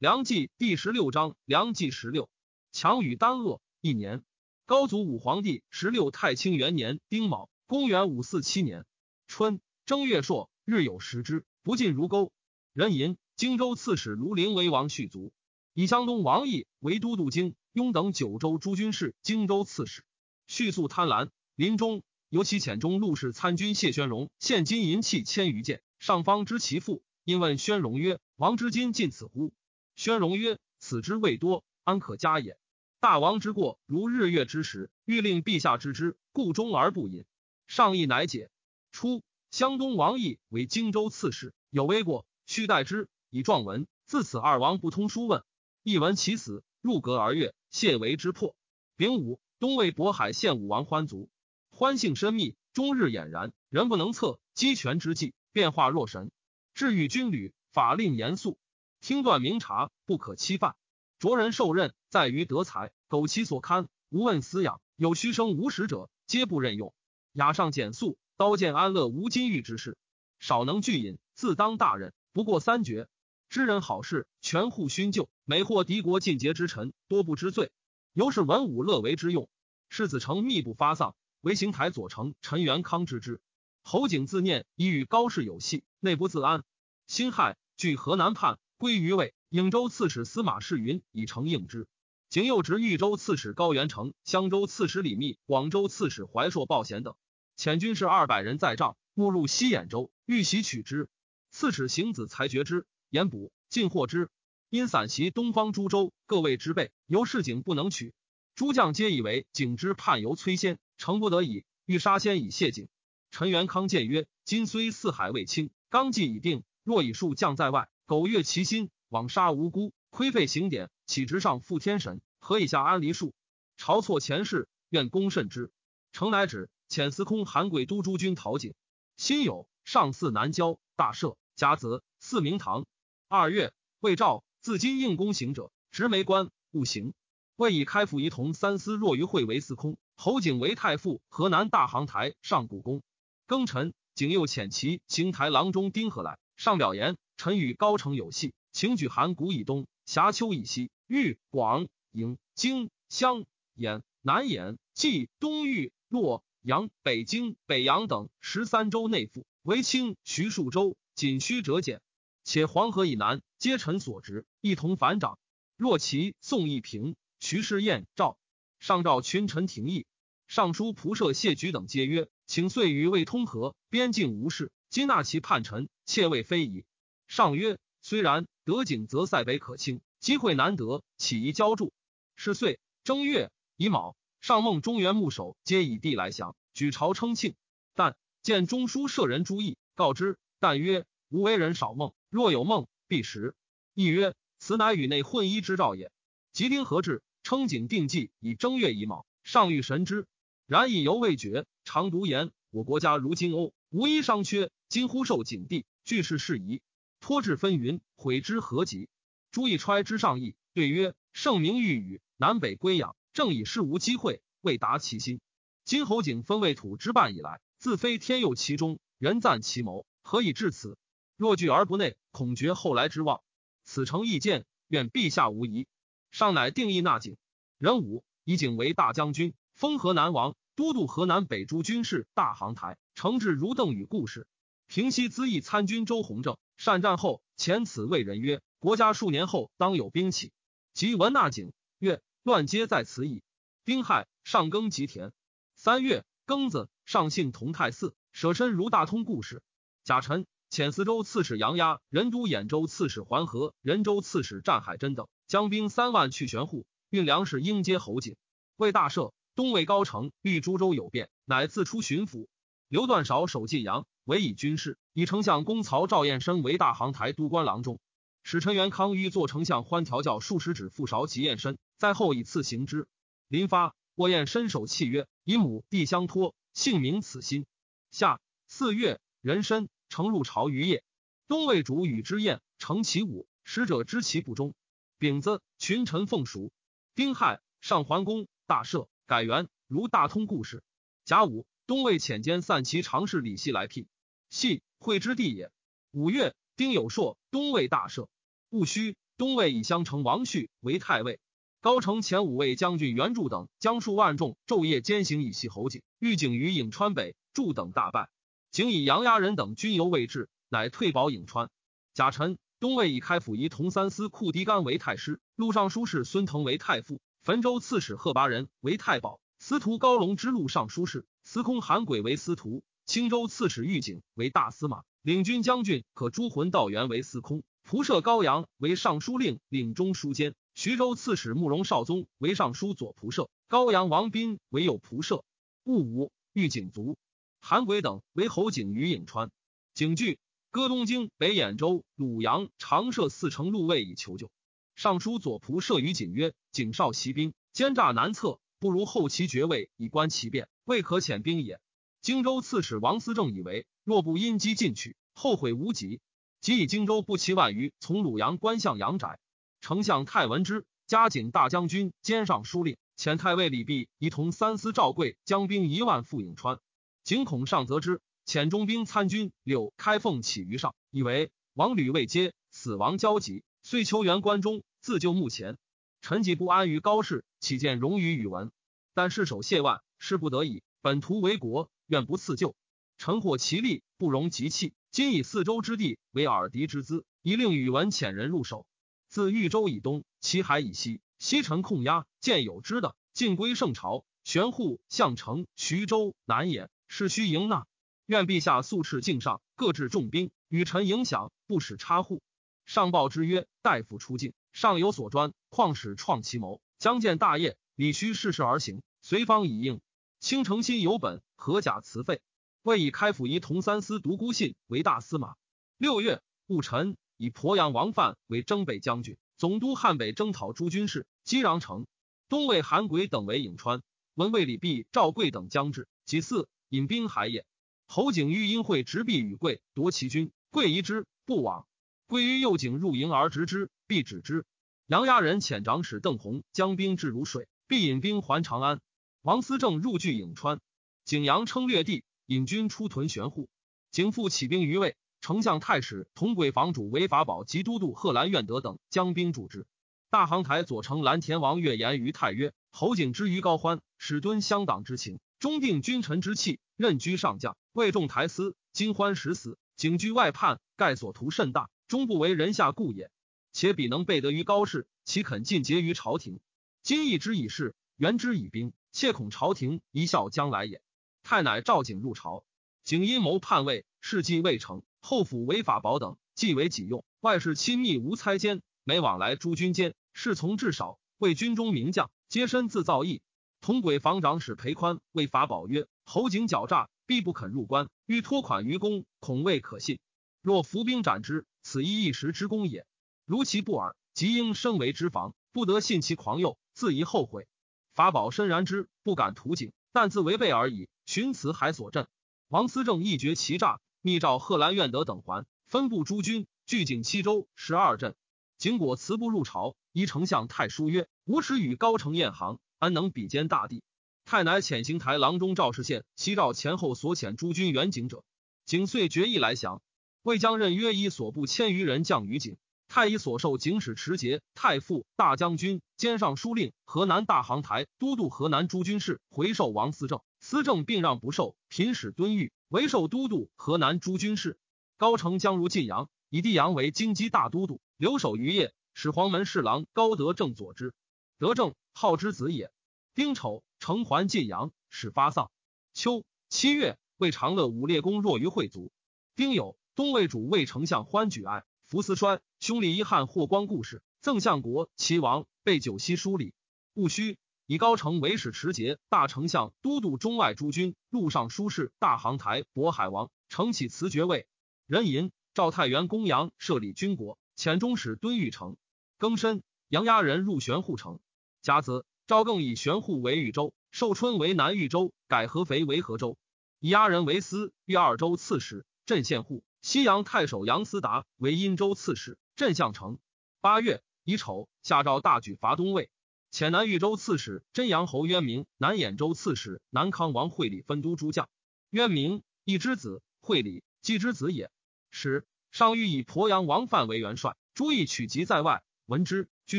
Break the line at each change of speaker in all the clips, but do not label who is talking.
梁纪第十六章，梁纪十六，强与丹恶一年。高祖武皇帝十六太清元年丁卯，公元五四七年春正月朔，日有食之，不进如沟。人吟荆州刺史卢陵为王续族，以江东王毅为都督京雍等九州诸军事，荆州刺史。续素贪婪，临终尤其遣中陆氏参军谢宣荣献金银器千余件，上方知其父，因问宣荣曰：“王之今尽此乎？”宣荣曰：“此之未多，安可加也？大王之过，如日月之时，欲令陛下知之，故终而不饮。上意乃解。初，湘东王毅为荆州刺史，有微过，须代之以状文。自此二王不通书问。一闻其死，入阁而悦，谢为之破。丙午，东魏渤海县武王欢族，欢性深密，终日俨然，人不能测。鸡权之际，变化若神。至与军旅，法令严肃。”听断明察，不可欺犯。着人受任，在于德才。苟其所堪，无问私养。有虚生无实者，皆不任用。雅上简素，刀剑安乐无金玉之事。少能聚隐，自当大任，不过三绝。知人好事，全护勋旧，每获敌国尽节之臣，多不知罪。由是文武乐为之用。世子成密不发丧，唯行台左丞陈元康知之。侯景自念已与高氏有隙，内不自安。辛亥，据河南叛。归于魏，颍州刺史司马世云以承应之。景又执豫州刺史高元成、襄州刺史李密、广州刺史怀硕鲍贤等，遣军士二百人在帐，误入西兖州，欲袭取之。刺史行子才决之，言捕，尽获之。因散袭东方诸州，各卫之备，由市井不能取。诸将皆以为景之叛由崔先，诚不得已，欲杀先以谢景。陈元康谏曰：今虽四海未清，纲纪已定，若以数将在外。苟越其心，枉杀无辜，亏废刑典，岂直上负天神？何以下安离术？晁错前世，愿公慎之。诚乃止，遣司空韩贵都诸军讨景。辛酉，上巳南郊，大赦。甲子，四明堂。二月，魏赵自今应公行者，执没官，勿行。魏以开府仪同三司若于会为司空，侯景为太傅，河南大行台上古公。庚辰，景又遣其行台郎中丁和来，上表言。臣与高城有隙，请举函谷以东，峡丘以西，豫、广、营、京、襄、兖、南兖、冀、东豫、洛阳、北京、北阳等十三州内附，为清徐数州，仅需折减。且黄河以南，皆臣所职，一同反掌。若其宋义平、徐世彦、赵上诏群臣廷议，尚书仆射谢举等皆曰：请遂与魏通和，边境无事，今纳其叛臣，切未非矣。上曰：“虽然，得景则塞北可清，机会难得，岂宜交助？”是岁正月乙卯，上梦中原牧首皆以地来降，举朝称庆。但见中书舍人朱毅，告之。但曰：“吾为人少梦，若有梦，必实。”亦曰：“此乃与内混一之兆也。”吉丁何至，称景定计以正月乙卯，上欲神之。然以犹未决。常独言：“我国家如金瓯，无一商缺。今忽受景帝，俱是事宜。”托至纷纭，悔之何及？朱义揣之上意，对曰：“圣明欲与，南北归养，正以事无机会，未达其心。今侯景分魏土之半以来，自非天佑其中，人赞其谋，何以至此？若拒而不内，恐绝后来之望。此诚意见，愿陛下无疑。”上乃定义纳景。壬午，以景为大将军，封河南王，都督河南北诸军事，大行台，承制如邓禹故事。平西咨议参军周弘正。善战后，遣此谓人曰：“国家数年后当有兵起。”即闻纳景曰：“乱皆在此矣。”丁亥，上耕吉田。三月庚子，上幸同泰寺，舍身如大通故事。甲辰，遣司州刺史杨压、任都兖州刺史桓和、任州刺史战海珍等将兵三万去玄户，运粮食应接侯景。为大赦，东魏高城遇诸州有变，乃自出巡抚。刘段韶守晋阳。委以军事，以丞相公曹赵彦深为大行台都官郎中，使陈元康欲做丞相欢调教数十指副韶及彦深，在后以赐行之。临发，沃彦深守契约，以母弟相托，姓名此心。夏四月，壬申，乘入朝于夜。东魏主与之宴，乘其舞，使者知其不忠。丙子，群臣奉赎。丁亥，上桓公，大赦，改元，如大通故事。甲午，东魏遣监散骑常侍李希来聘。系会之地也。五月，丁有朔，东魏大赦。戊戌，东魏以襄城王旭为太尉。高城前五位将军袁术等将数万众昼夜兼行以袭侯景，欲景于颍川北，助等大败。景以杨牙人等军由未至，乃退保颍川。贾臣，东魏以开府仪同三司库狄干为太师，录尚书事孙腾为太傅，汾州刺史贺拔仁为太保，司徒高隆之录尚书事，司空韩轨为司徒，青州刺史玉景为大司马，领军将军可诸魂道元为司空，仆射高阳为尚书令，领中书监。徐州刺史慕容绍宗为尚书左仆射，高阳王斌为右仆射。戊午，御景卒。韩轨等为侯景于颍川。景惧，歌东京、北兖州、鲁阳、长社四城路卫以求救。尚书左仆射于景曰：“景少袭兵，奸诈难测，不如后其爵位以观其变，未可遣兵也。”荆州刺史王思政以为，若不因机进取，后悔无及。即以荆州不齐万余，从鲁阳关向阳宅。丞相太文之、嘉景大将军兼尚书令，遣太尉李弼一同三司赵贵将兵一万赴颍川。景恐上则之，遣中兵参军柳开凤起于上，以为王吕未接，死亡交集，遂求援关中，自救目前。臣既不安于高氏，岂见荣于宇文？但失守谢万，是不得已，本图为国，愿不赐救。臣获其利，不容急弃。今以四州之地为耳敌之资，以令宇文遣人入手。自豫州以东，齐海以西，西城控压，见有之的，尽归圣朝。玄户、项城、徐州、南兖，是须迎纳。愿陛下速敕境上，各置重兵，与臣影响，不使插户。上报之曰：大夫出境，上有所专，况使创其谋，将见大业，理须事事而行，随方以应。倾城心有本，何甲辞废？未以开府仪同三司独孤信为大司马。六月，戊辰。以鄱阳王范为征北将军，总督汉北征讨诸军事。击穰城，东魏韩轨等为颍川。闻魏李弼、赵贵等将至，己巳，引兵海也。侯景欲因会执弼与贵，夺其军，贵疑之，不往。贵于右景入营而执之，必止之。杨牙人遣长史邓弘将兵至如水，必引兵还长安。王思政入据颍川，景阳称略地，引军出屯玄户。景复起兵于魏。丞相太史同轨房主韦法宝及都督贺兰愿德等将兵助之。大行台左丞蓝田王岳言于太曰：“侯景之于高欢，始敦乡党之情，终定君臣之气，任居上将，为众台司。今欢时死，景居外叛，盖所图甚大，终不为人下故也。且彼能备得于高氏，岂肯尽节于朝廷？今义之以事，援之以兵，切恐朝廷一笑将来也。太乃召景入朝，景阴谋叛位，事迹未成。”后府违法宝等，即为己用，外事亲密无猜奸，每往来诸军间，侍从至少，为军中名将，皆身自造诣。同轨房长史裴宽为法宝曰：“侯景狡诈，必不肯入关，欲托款于公，恐未可信。若伏兵斩之，此一一时之功也。如其不耳，即应身为之防，不得信其狂诱，自疑后悔。法宝深然之，不敢图景，但自违背而已。寻此海所镇，王思政一决其诈。”密诏贺兰愿德等还，分部诸军，据景七州十二镇。景果辞不入朝，依丞相太叔曰：“吾耻与高城宴行，安能比肩大帝？”太乃遣行台郎中赵世宪西赵前后所遣诸军援景者。景遂决意来降。魏将任约以所部千余人降于景。太以所受景使持节、太傅、大将军、兼尚书令、河南大行台都督河南诸军事回授王思政，思政并让不受，频使敦谕。为授都督河南诸军事，高城将如晋阳，以帝阳为京畿大都督，留守于业，使黄门侍郎高德正佐之。德正号之子也。丁丑，城还晋阳，始发丧。秋七月，魏长乐武烈公弱于会族。丁酉，东魏主魏丞相欢举哀，福思衰，兄李一汉霍光故事，赠相国齐王，被九锡疏礼。戊戌。以高城为使持节、大丞相、都督中外诸军、陆上书事、大行台、渤海王，承起辞爵位。壬寅，赵太原公羊设立军国，遣中使敦玉城。庚申，杨押人入玄户城。甲子，赵更以玄户为豫州，寿春为南豫州，改合肥为河州。以押人为司豫二州刺史，镇县户。西阳太守杨思达为殷州刺史，镇相城。八月乙丑，下诏大举伐东魏。遣南豫州刺史真阳侯渊明、南兖州刺史南康王惠礼分都诸将。渊明，一之子；惠礼，季之子也。使上欲以鄱阳王范为元帅，诸义取籍在外，闻之，俱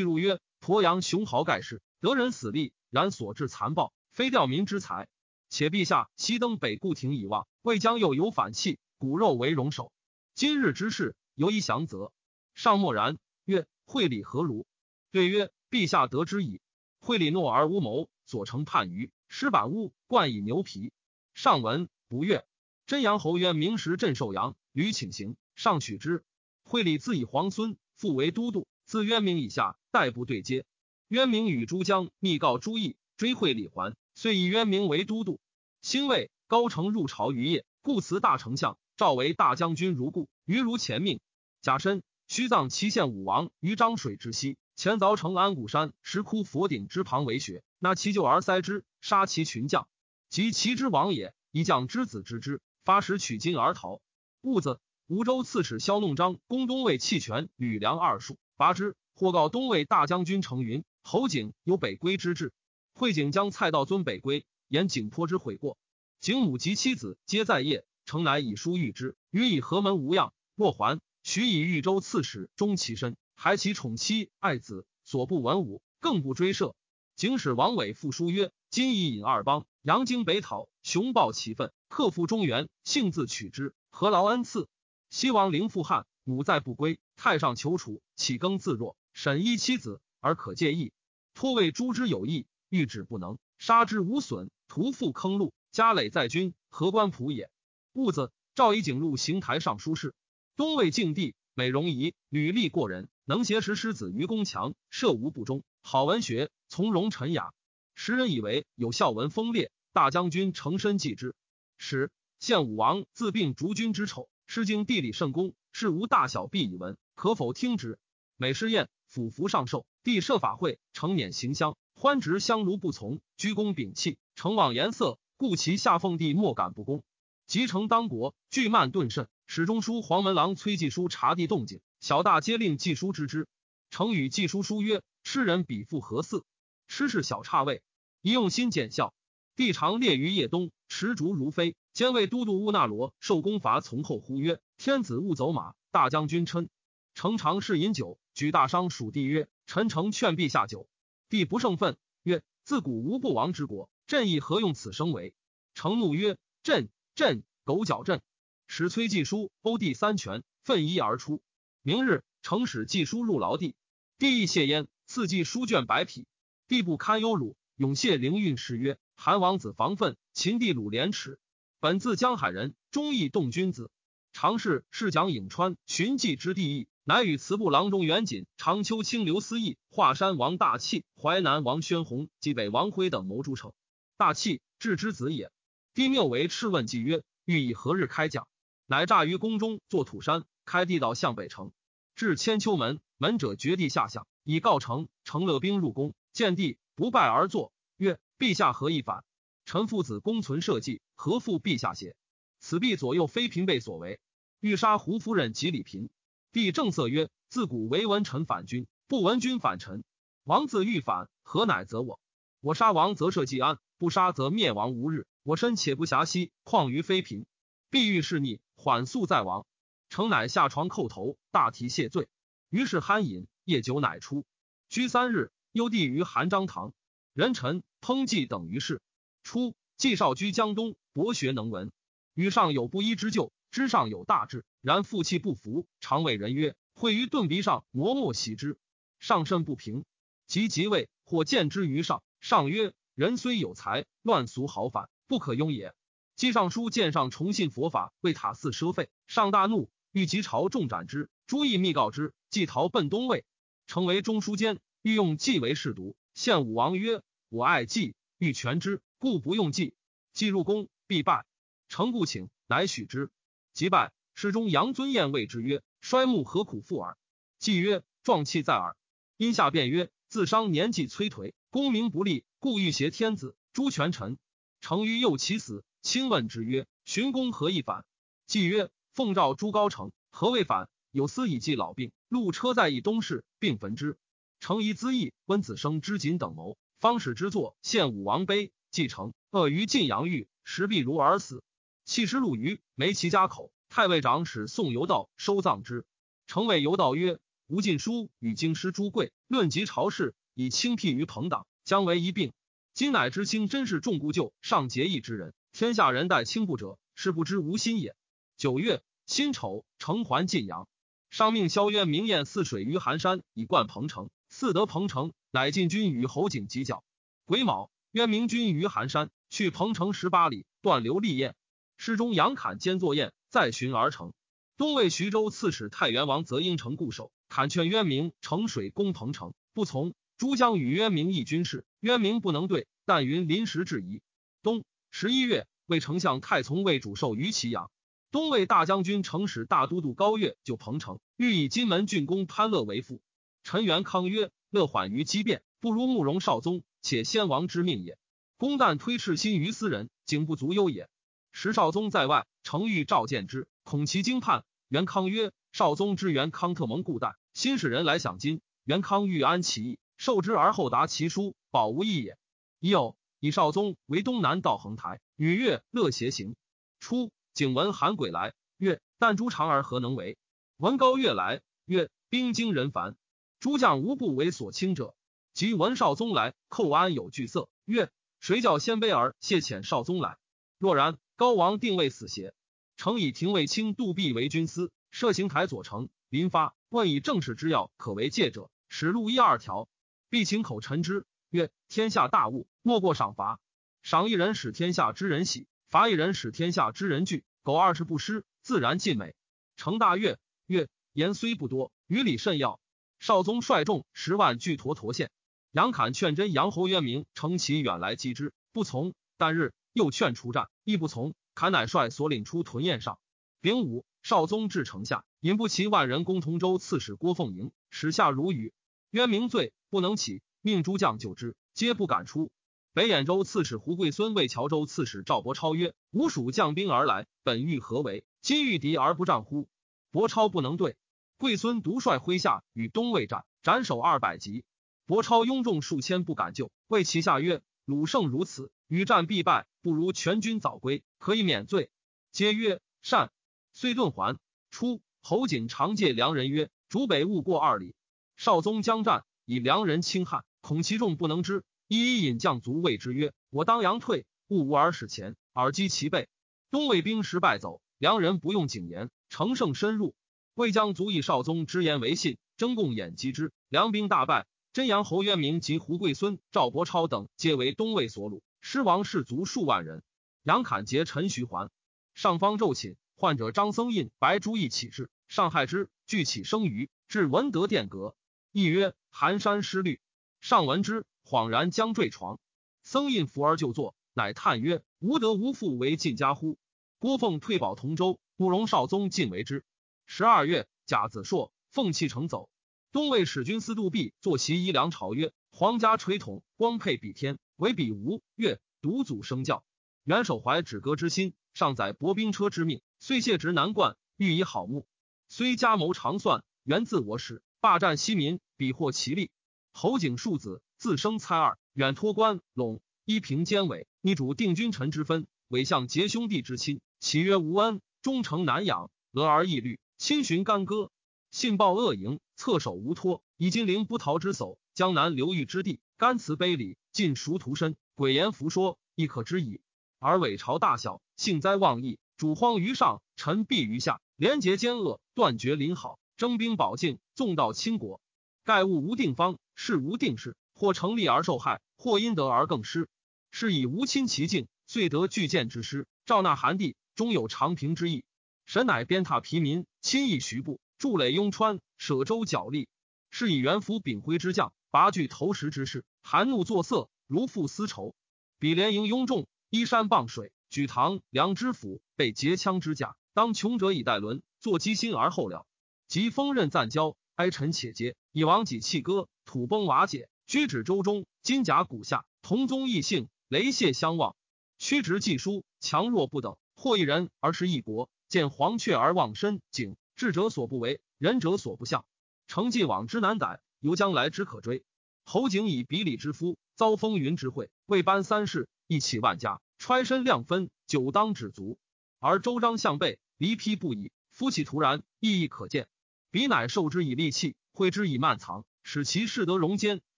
入曰：“鄱阳雄豪盖世，得人死力，然所至残暴，非吊民之才。且陛下西登北固亭以望，未将又有反弃，骨肉为戎首。今日之事，犹宜详则。”上默然，曰：“会礼何如？”对曰：“陛下得之矣。”会礼诺而无谋，所成叛于石板屋，冠以牛皮。上文不悦。真阳侯曰：“明时镇寿阳，屡请行，上取之。惠礼自以皇孙，复为都督，自渊明以下，代不对接。渊明与诸将密告朱毅，追惠礼还，遂以渊明为都督。兴魏，高城入朝于夜，故辞大丞相，召为大将军如故。于如前命。甲申，须葬祁县武王于漳水之西，前凿成安谷山石窟佛顶之旁为穴，纳其咎而塞之，杀其群将，及其之王也，以将之子之之。”发时取金而逃。兀子吴州刺史萧弄章攻东魏弃权吕梁二数，拔之。或告东魏大将军程云、侯景有北归之志。会景将蔡道尊北归，言景颇之悔过。景母及妻子皆在业，程乃以书谕之，予以何门无恙。若还，许以豫州刺史终其身，还其宠妻爱子，所不文武，更不追射。景使王伟复书曰：今已引二邦，扬京北讨，雄抱其愤。克复中原，幸自取之，何劳恩赐？西王陵复汉，母在不归，太上求楚，岂更自若？审一妻子而可介意，托为诛之有意，欲止不能，杀之无损，徒复坑戮，家累在军，何官仆也？兀子赵以景入行台尚书事，东魏敬帝，美容仪，履历过人，能挟持狮子于宫墙，射无不中，好文学，从容沉雅，时人以为有孝文风烈，大将军成身继之。使献武王自病逐君之丑，诗经地理圣功，事无大小必以闻，可否听之？每试宴，俯伏上寿，帝设法会，承辇行香，欢直香炉不从，鞠躬屏泣，成往颜色，故其下奉帝莫敢不恭。即成当国，惧慢顿甚，史中书黄门郎崔季书察地动静，小大皆令季书知之。成与季书书曰：“吃人比父何似？吃是小差位，宜用心见效。”帝常列于夜东，持烛如飞。兼为都督乌那罗受功伐，从后呼曰：“天子勿走马。”大将军称成常侍饮酒，举大商属帝曰：“臣诚劝陛下酒。”帝不胜愤，曰：“自古无不亡之国，朕亦何用此生为？”成怒曰：“朕朕狗脚朕！”使崔季书殴帝三拳，奋衣而出。明日，城使寄书入牢地，帝亦谢焉，赐季书卷百匹。帝不堪忧辱，永谢灵运诗曰。韩王子防愤，秦帝鲁廉耻。本自江海人，忠义动君子。常侍是讲颍川寻迹之地义，乃与祠部郎中元锦、长秋清刘思义、华山王大器、淮南王宣弘及北王辉等谋诸城。大器智之子也。帝谬为敕问计曰：“欲以何日开讲？”乃诈于宫中作土山，开地道向北城，至千秋门，门者绝地下向，以告成。成乐兵入宫，见帝不拜而坐，曰。陛下何以反？臣父子公存社稷，何负陛下邪？此必左右妃嫔辈所为。欲杀胡夫人及李嫔。帝正色曰：自古唯闻臣反君，不闻君反臣。王自欲反，何乃则我？我杀王则社稷安，不杀则灭亡无日。我身且不暇息，况于妃嫔？必欲是逆，缓速在王。成乃下床叩头，大提谢罪。于是酣饮，夜酒乃出。居三日，幽帝于韩章堂。人臣烹祭等于是。初，季少居江东，博学能文，与上有不一之咎，之上有大志，然负气不服，常谓人曰：“会于盾鼻上，磨墨习之。”上甚不平，及即位，或见之于上，上曰：“人虽有才，乱俗豪反，不可庸也。”季尚书见上重信佛法，为塔寺奢费，上大怒，欲急朝众斩之。朱毅密告之，即逃奔东魏，成为中书监，欲用季为侍读。献武王曰：“我爱季，欲全之，故不用季。季入宫，必败。诚故请，乃许之。即拜，侍中杨尊彦谓之曰：‘衰木何苦复耳？’季曰：‘壮气在耳。’因下便曰：‘自伤年纪摧颓，功名不立，故欲挟天子，诛权臣。’成于幼其死，亲问之曰：‘荀公何以反？’季曰：‘奉诏诛高城，何谓反？有司以祭老病，路车在以东市，并焚之。’成宜资义温子生之锦等谋，方使之作献武王碑，继承恶于晋阳狱，时必如而死。弃尸入鱼没其家口，太尉长使宋游道收葬之。成谓游道曰：“吾晋书与京师朱贵论及朝事，以轻辟于朋党，将为一病。今乃知卿真是重故旧、尚节义之人，天下人待轻不者，是不知无心也。九月辛丑，承还晋阳，上命萧渊明宴泗水于寒山，以冠彭城。嗣得彭城，乃进军与侯景犄角。癸卯，渊明军于寒山，去彭城十八里，断流立宴。诗中杨侃兼作宴，再寻而成。东魏徐州刺史太原王则应城固守，坎劝渊明乘水攻彭城，不从。诸将与渊明议军事，渊明不能对，但云临时质疑。冬十一月，魏丞相太从为主受于祁阳。东魏大将军城使大都督高岳就彭城，欲以金门郡公潘乐为父。陈元康曰：“乐缓于机变，不如慕容少宗，且先王之命也。公旦推赤心于斯人，景不足忧也。”时少宗在外，程昱召见之，恐其惊叛。元康曰：“少宗之元康特蒙故旦，新使人来享金。元康欲安其意，受之而后答其书，保无益也。已有以少宗为东南道衡台，与月乐协行。初，景闻韩鬼来，曰：‘但诸长而何能为？’闻高月来，曰：‘兵精人繁，诸将无不为所轻者。’即闻少宗来，寇安有惧色，曰：‘谁教鲜卑而谢遣少宗来？若然，高王定未死邪？’”诚以廷尉卿杜弼为军司，设刑台左丞。临发问以政事之要可为戒者，使录一二条。必请口陈之，曰：天下大物，莫过赏罚。赏一人，使天下之人喜；伐一人，使天下之人惧。苟二十不失，自然尽美。成大悦，曰：言虽不多，于理甚要。少宗率众十万拒陀陀县。杨侃劝真杨侯渊明乘其远来击之，不从。旦日又劝出战，亦不从。坎乃率所领出屯宴上。丙午，少宗至城下，引不齐万人攻同州刺史郭凤迎，使下如雨。渊明罪不能起，命诸将救之，皆不敢出。北兖州刺史胡贵孙谓谯州刺史赵伯超曰：“吴蜀将兵而来，本欲何为？今遇敌而不战乎？”伯超不能对。贵孙独率麾下与东魏战，斩首二百级。伯超拥众数千，不敢救。谓其下曰：“鲁胜如此，与战必败，不如全军早归。”可以免罪，皆曰善。遂遁还。初，侯景常借良人曰：“主北勿过二里。”少宗将战，以良人轻汉，恐其众不能知，一一引将卒谓之曰：“我当阳退，勿无而使前，耳击其背。”东魏兵时败走，良人不用谨言，乘胜深入。魏将卒以少宗之言为信，争共掩击之，良兵大败。真阳侯渊明及胡贵孙、赵伯超等，皆为东魏所虏，失亡士卒数万人。杨侃结陈徐桓，上方骤寝，患者张僧印、白朱义起至，上害之，俱起生余，至文德殿阁，亦曰：“寒山失律。”上闻之，恍然将坠床。僧印扶而就坐，乃叹曰：“无德无父为晋家乎？”郭奉退保同州，慕容少宗尽为之。十二月，甲子朔，奉弃城走。东魏使君司杜弼坐其衣梁朝曰：“皇家垂统，光配比天，唯比吴越独祖生教。”元守怀止戈之心，尚载薄兵车之命，遂谢职南冠，欲以好目。虽加谋长算，源自我始，霸占西民，比获其利。侯景庶子，自生猜二，远托关陇，依平监委，逆主定君臣之分，伪相结兄弟之亲。岂曰无恩，忠诚难养，俄而易虑，亲寻干戈，信报恶营，侧手无托，以金陵不逃之叟，江南流域之地，甘辞卑礼，尽熟屠身，诡言浮说，亦可知矣。而伪朝大小，幸灾妄议，主荒于上，臣避于下，廉洁奸恶，断绝邻好，征兵保境，纵道倾国。盖物无定方，事无定势，或成立而受害，或因得而更失。是以无亲其境，遂得巨剑之师，赵纳韩地，终有长平之意。神乃鞭挞疲民，亲议徐部，筑垒雍川，舍州角力。是以元服秉辉之将，拔据投石之势，含怒作色，如负丝绸。比连营拥众。依山傍水，举唐梁之府，被结枪之甲。当穷者以待伦，坐机心而后了。及锋刃暂交，哀臣且接。以王己弃歌，土崩瓦解。居止周中，金甲骨下，同宗异姓，雷泄相望。屈直既疏，强弱不等。或一人而是一国，见黄雀而忘身。景智者所不为，仁者所不向。成既往之难逮，由将来之可追。侯景以比礼之夫，遭风云之会，未颁三世。一起万家，揣身量分，久当止足。而周章向背，离披不已。夫其突然，意义可见。彼乃受之以利器，挥之以慢藏，使其势得容间，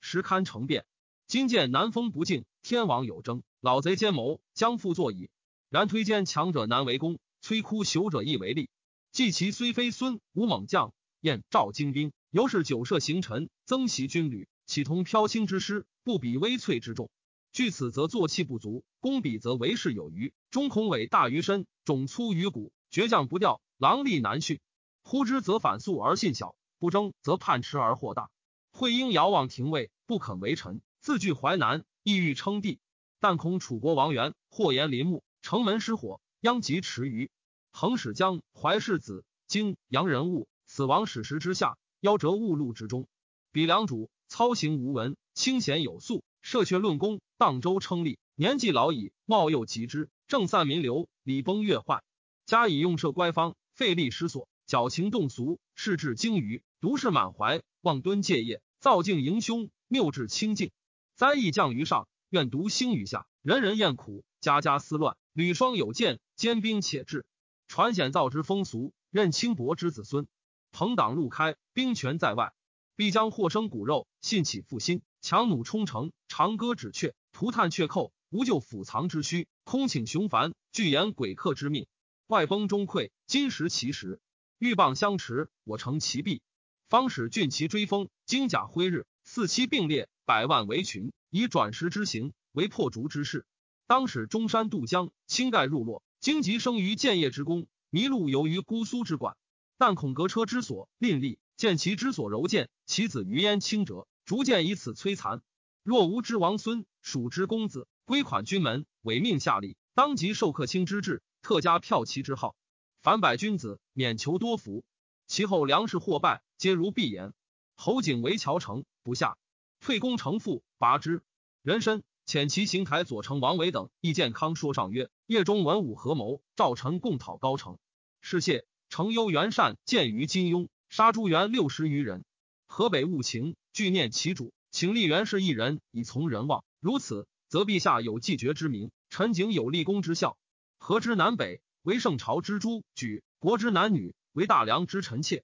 实堪成变。今见南风不敬，天王有争，老贼奸谋，将复作矣。然推坚强者难为功，摧枯朽者易为利。计其虽非孙吴猛将，燕赵精兵，犹是久射行臣，增袭军旅，岂同飘轻之师，不比微翠之众。据此，则坐气不足；攻彼，则为势有余。中孔伟大于身，种粗于骨，倔强不掉，狼力难驯。呼之则反速而信小，不争则叛迟而祸大。会应遥望廷尉，不肯为臣，自据淮南，意欲称帝，但恐楚国王元祸延林木。城门失火，殃及池鱼。横使江怀世子京阳人物死亡史实之下，夭折误路之中。比良主操行无闻，清闲有素，设阙论功，荡舟称立。年纪老矣，貌又极之，政散民流，礼崩乐坏。加以用设乖方，费力失所，矫情动俗，视至精于独是满怀，望敦戒业，造境迎凶，谬至清净。灾异降于上，愿独兴于下，人人厌苦，家家思乱。吕双有剑，坚兵且至，传险造之风俗，任轻薄之子孙。朋党路开，兵权在外，必将获生骨肉，信起复心，强弩冲城，长歌止阙，涂炭却寇，无救府藏之虚，空请雄凡，拒言鬼客之命。外崩中溃，今时其时，鹬蚌相持，我成其弊。方使俊骑追风，金甲挥日，四期并列，百万围群，以转时之行为破竹之势。当使中山渡江，倾盖入洛，荆棘生于建业之功，麋鹿游于姑苏之馆。但恐隔车之所吝力，见其之所柔健，其子于焉轻折，逐渐以此摧残。若无之王孙，属之公子，归款军门，委命下吏，当即授客卿之制，特加票骑之号。凡百君子，免求多福。其后粮食获败，皆如必言。侯景为乔城不下，退攻城父，拔之。人参。遣其行台左丞王维等亦健康说上曰：夜中文武合谋，赵臣共讨高城。是谢成优元善见于金庸，杀朱元六十余人。河北务情惧念其主，请立元氏一人以从人望。如此，则陛下有继绝之名，臣景有立功之效。河之南北为圣朝之诸举，国之男女为大梁之臣妾。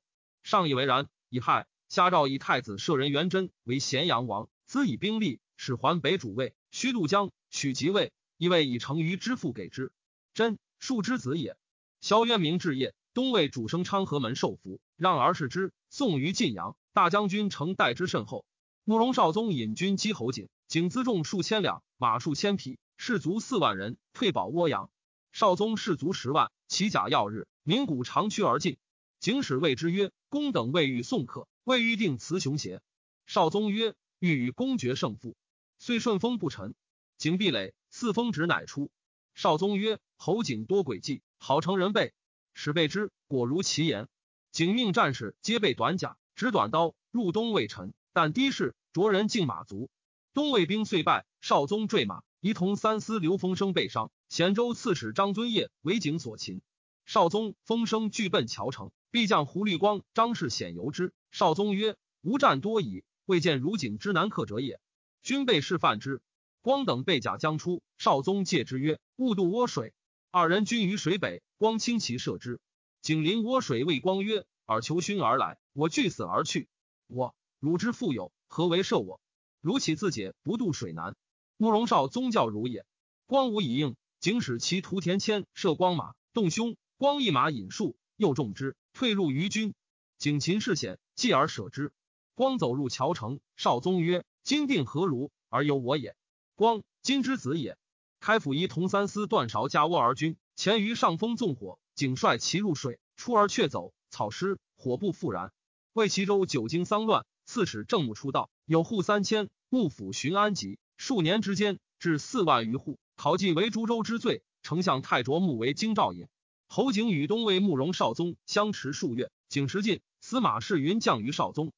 上以为然。以害下诏以太子舍人元贞为咸阳王，资以兵力，使还北主位。虚渡江，取即位，意为以成于之父给之。真庶之子也。萧渊明至业，东魏主升昌河门受服，让而视之。送于晋阳，大将军承待之甚厚。慕容绍宗引军击侯景，景辎重数千两，马数千匹，士卒四万人，退保涡阳。绍宗士卒十万，骑甲耀日，鸣鼓长驱而进。景使谓之曰：“公等未欲送客，未欲定雌雄邪？”少宗曰：“欲与公决胜负。”遂顺风不臣，景壁垒，四风直乃出。少宗曰：“侯景多诡计，好成人备。”使备之，果如其言。景命战士皆备短甲，执短刀入东魏臣，但低士着人敬马足。东魏兵遂败，少宗坠马，仪同三司刘丰生被伤。咸州刺史张遵业为景所擒。少宗、风生俱奔谯城，必将胡律光、张氏显游之。少宗曰：“吾战多矣，未见如景之难克者也。”军备示范之，光等备甲将出，少宗戒之曰：“勿渡涡水。”二人均于水北，光轻骑射之。景临涡水，谓光曰：“尔求勋而来，我惧死而去。我汝之富有，何为射我？汝岂自解不渡水难？慕容绍宗教如也。”光无以应，景使其徒田谦射光马，动胸，光一马引数，又中之，退入于军。景秦事险，继而舍之。光走入谯城，少宗曰。今定何如而有我也？光今之子也。开府仪同三司段韶加涡而军，前于上风纵火，景率其入水，出而却走，草失，火不复燃。魏齐州久经丧乱，刺史郑穆出道，有户三千，幕府巡安吉，数年之间至四万余户，考绩为株洲之最。丞相太卓木为京兆尹。侯景与东魏慕容绍宗相持数月，景时尽，司马世云降于绍宗。